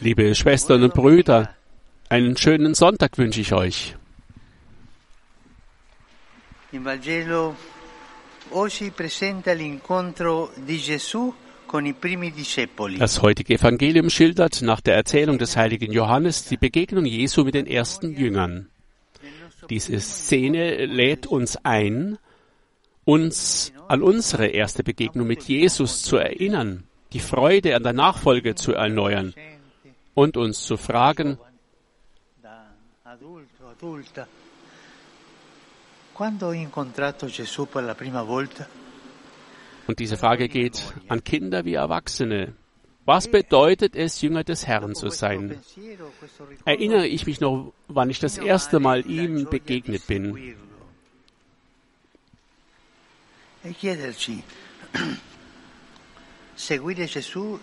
Liebe Schwestern und Brüder, einen schönen Sonntag wünsche ich euch. il Vangelo oggi presenta l'incontro di Gesù con i primi discepoli. Das heutige Evangelium schildert nach der Erzählung des heiligen Johannes die Begegnung Jesu mit den ersten Jüngern. Diese Szene lädt uns ein, uns an unsere erste Begegnung mit Jesus zu erinnern, die Freude an der Nachfolge zu erneuern und uns zu fragen, und diese Frage geht an Kinder wie Erwachsene. Was bedeutet es, Jünger des Herrn zu sein? Erinnere ich mich noch, wann ich das erste Mal ihm begegnet bin. Seguire Gesù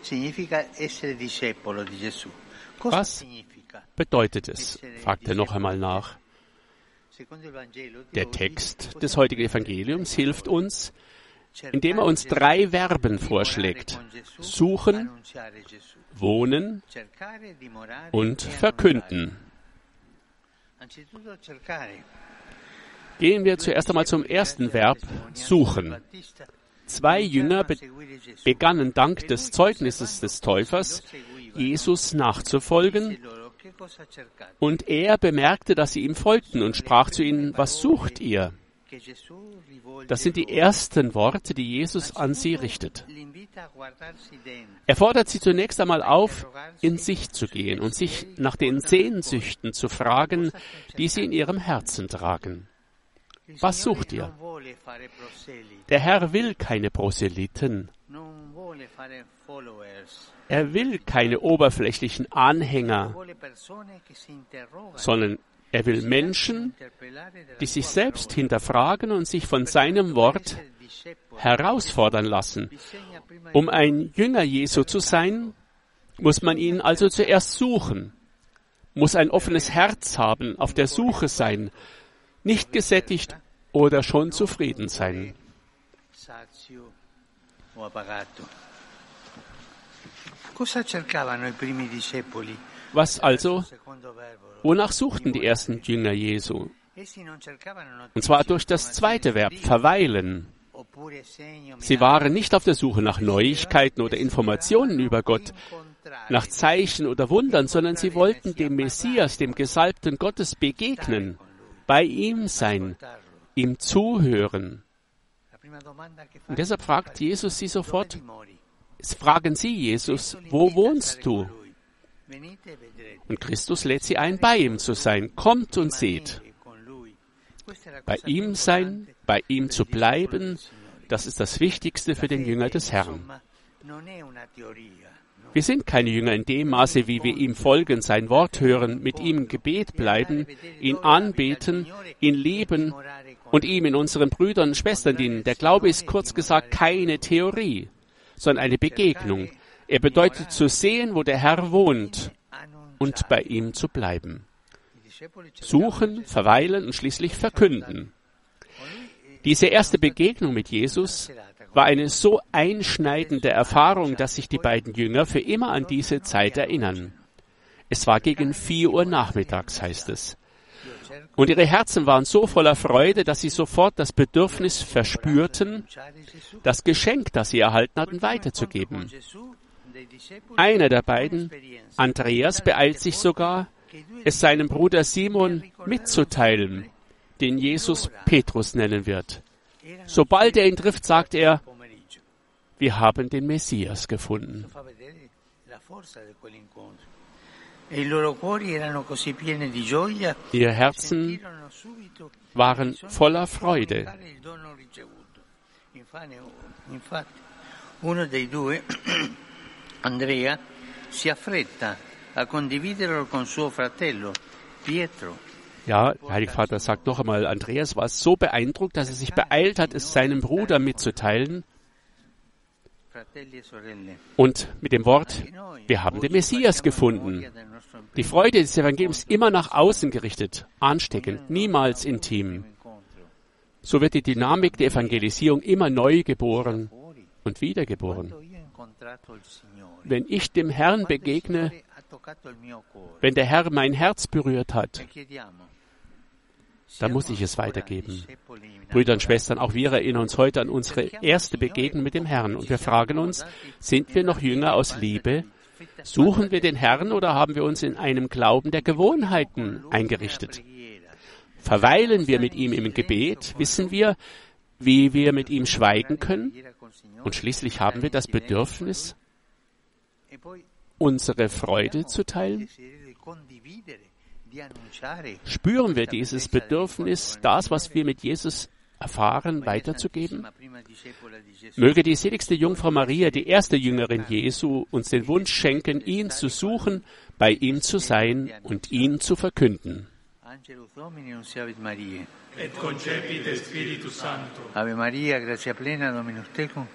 significa essere discepolo di Gesù. Was? Bedeutet es? fragt er noch einmal nach. Der Text des heutigen Evangeliums hilft uns, indem er uns drei Verben vorschlägt. Suchen, wohnen und e verkünden. Gehen wir zuerst einmal zum ersten Verb, suchen. Zwei Jünger be begannen dank des Zeugnisses des Täufers, Jesus nachzufolgen, und er bemerkte, dass sie ihm folgten und sprach zu ihnen, was sucht ihr? Das sind die ersten Worte, die Jesus an sie richtet. Er fordert sie zunächst einmal auf, in sich zu gehen und sich nach den Sehnsüchten zu fragen, die sie in ihrem Herzen tragen. Was sucht ihr? Der Herr will keine Proselyten. Er will keine oberflächlichen Anhänger, sondern er will Menschen, die sich selbst hinterfragen und sich von seinem Wort herausfordern lassen. Um ein Jünger Jesu zu sein, muss man ihn also zuerst suchen, muss ein offenes Herz haben, auf der Suche sein, nicht gesättigt oder schon zufrieden sein. Was also, wonach suchten die ersten Jünger Jesu? Und zwar durch das zweite Verb, verweilen. Sie waren nicht auf der Suche nach Neuigkeiten oder Informationen über Gott, nach Zeichen oder Wundern, sondern sie wollten dem Messias, dem Gesalbten Gottes begegnen, bei ihm sein, ihm zuhören. Und deshalb fragt Jesus sie sofort, fragen sie Jesus, wo wohnst du? Und Christus lädt sie ein, bei ihm zu sein. Kommt und seht. Bei ihm sein, bei ihm zu bleiben, das ist das Wichtigste für den Jünger des Herrn. Wir sind keine Jünger in dem Maße, wie wir ihm folgen, sein Wort hören, mit ihm im Gebet bleiben, ihn anbeten, ihn lieben und ihm in unseren Brüdern und Schwestern dienen. Der Glaube ist kurz gesagt keine Theorie, sondern eine Begegnung. Er bedeutet zu sehen, wo der Herr wohnt und bei ihm zu bleiben. Suchen, verweilen und schließlich verkünden. Diese erste Begegnung mit Jesus war eine so einschneidende Erfahrung, dass sich die beiden Jünger für immer an diese Zeit erinnern. Es war gegen vier Uhr nachmittags, heißt es. Und ihre Herzen waren so voller Freude, dass sie sofort das Bedürfnis verspürten, das Geschenk, das sie erhalten hatten, weiterzugeben. Einer der beiden, Andreas, beeilt sich sogar, es seinem Bruder Simon mitzuteilen, den Jesus Petrus nennen wird. Sobald er ihn trifft, sagt er, wir haben den Messias gefunden. E Ihr Herzen waren voller Freude. uno dei due, Andrea, si affretta a condividerlo con suo fratello, Pietro. Ja, der Heilige Vater sagt noch einmal, Andreas war so beeindruckt, dass er sich beeilt hat, es seinem Bruder mitzuteilen und mit dem Wort, wir haben den Messias gefunden. Die Freude des Evangeliums immer nach außen gerichtet, ansteckend, niemals intim. So wird die Dynamik der Evangelisierung immer neu geboren und wiedergeboren. wenn ich dem Herrn begegne, wenn der Herr mein Herz berührt hat, dann muss ich es weitergeben. Brüder und Schwestern, auch wir erinnern uns heute an unsere erste Begegnung mit dem Herrn und wir fragen uns, sind wir noch Jünger aus Liebe? Suchen wir den Herrn oder haben wir uns in einem Glauben der Gewohnheiten eingerichtet? Verweilen wir mit ihm im Gebet? Wissen wir, wie wir mit ihm schweigen können? Und schließlich haben wir das Bedürfnis, unsere Freude zu teilen? Spüren wir dieses Bedürfnis, das, was wir mit Jesus erfahren, weiterzugeben? Möge die seligste Jungfrau Maria, die erste Jüngerin Jesu, uns den Wunsch schenken, ihn zu suchen, bei ihm zu sein und ihn zu verkünden. Ave Maria, gratia plena, Dominus tecum,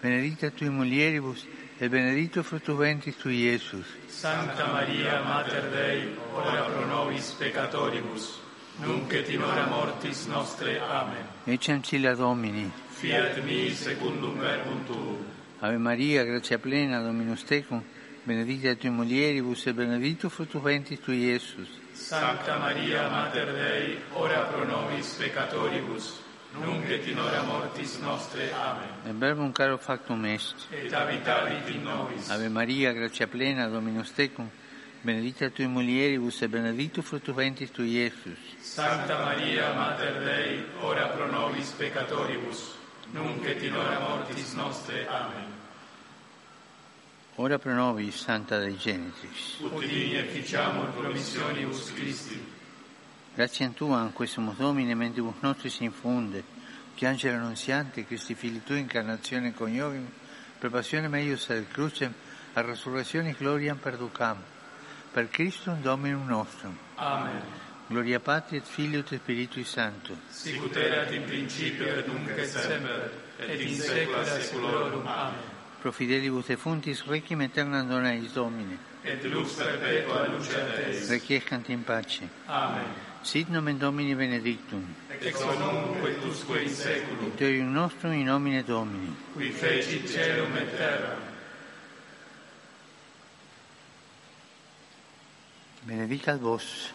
benedicta tui mulieribus, et benedictus fructus ventris tui, Iesus. Sancta Maria, Mater Dei, ora pro nobis peccatoribus, nunc et in hora mortis nostre. Amen. Ecce ancilla Domini. Fiat mi secundum verbum tuum. Ave Maria, gratia plena, Dominus tecum, benedicta tui mulieribus, et benedictus fructus ventris tui, Iesus. Sancta Maria, Mater Dei, ora pro nobis peccatoribus, nunc et in hora mortis nostre. Amen. Verbum caro factum est. Et habitavit in nobis. Ave Maria, gratia plena, Dominus tecum, benedicta tui mulieribus, et benedictus fructus ventris tui, Iesus. Sancta Maria, Mater Dei, ora pro nobis peccatoribus, nunc et in hora mortis nostre. Amen. Ora pro nobis, Santa Dei Genitrix. Ut in efficiamur promissionibus Christi, Grazie Tua, in questo Domine, mentibus nostris infunde, che angelo annunziante, Cristi Fili Tui, incarnazione coniovim, per passione meius ad crucem, a resurrezione gloriam perducam, per Christum Dominum nostrum. Amen. Gloria Patri et Filio et Spiritui Sancto. Sicut erat in principio et nunc et semper, et in saecula saeculorum. Amen. Pro fidelibus defuntis requiem aeternam dona eis Domine. et lux perpetua lucem eis. Requiescant in pace. Amen. Sit nomen Domini benedictum. Ex hoc et usque in saeculum. Deum nostrum in nomine Domini. Qui fecit caelum et terra. Benedicat vos,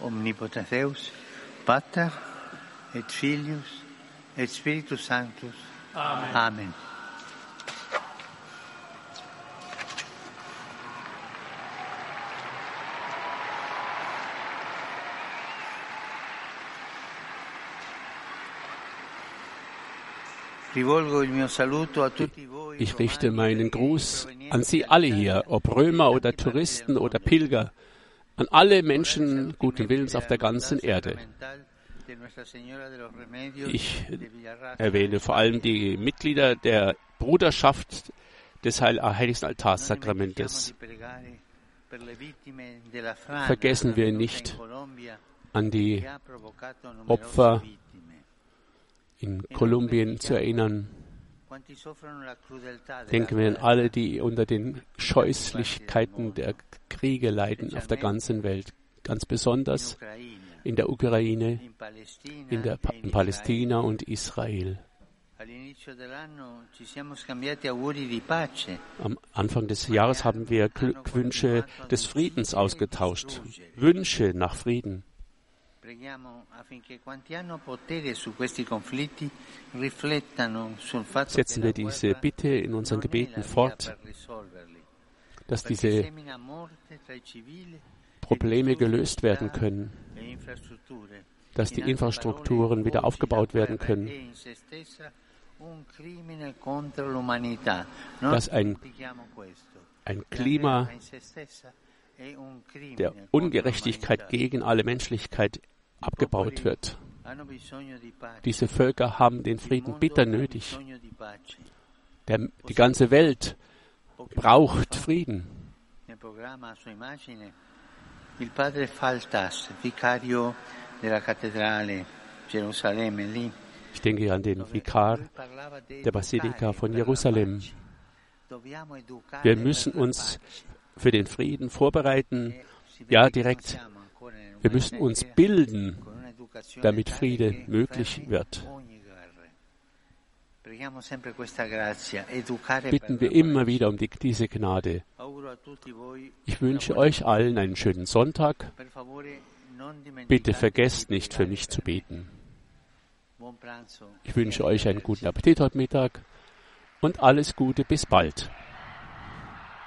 omnipotens Deus, Pater et Filius et Spiritus Sanctus. Amen. Amen. Ich richte meinen Gruß an Sie alle hier, ob Römer oder Touristen oder Pilger, an alle Menschen guten Willens auf der ganzen Erde. Ich erwähne vor allem die Mitglieder der Bruderschaft des Heil Heiligsten Altarsakramentes. Vergessen wir nicht an die Opfer in Kolumbien zu erinnern. Denken wir an alle, die unter den Scheußlichkeiten der Kriege leiden auf der ganzen Welt, ganz besonders in der Ukraine, in, der, Pa- in Palästina und Israel. Am Anfang des Jahres haben wir Glückwünsche des Friedens ausgetauscht, Wünsche nach Frieden. Setzen wir diese Bitte in è Gebeten fort, dass diese Probleme gelöst werden können, e dass die Infrastrukturen wieder aufgebaut werden können, dass ein, ein Klima der Ungerechtigkeit gegen alle Menschlichkeit abgebaut wird. Diese Völker haben den Frieden bitter nötig. Der, die ganze Welt braucht Frieden. Il padre Faltas, vicario della cattedrale Gerusalemme, lì Ich denke an den Vikar der Basilika von Jerusalem. Wir müssen uns für den Frieden vorbereiten. E Ja, direkt. Wir müssen uns bilden, damit Friede möglich wird. bitten wir immer wieder um die, diese Gnade. Ich wünsche euch allen einen schönen Sonntag. Bitte vergesst nicht für mich zu beten. Ich wünsche euch einen guten Appetit heute Mittag und alles Gute bis bald.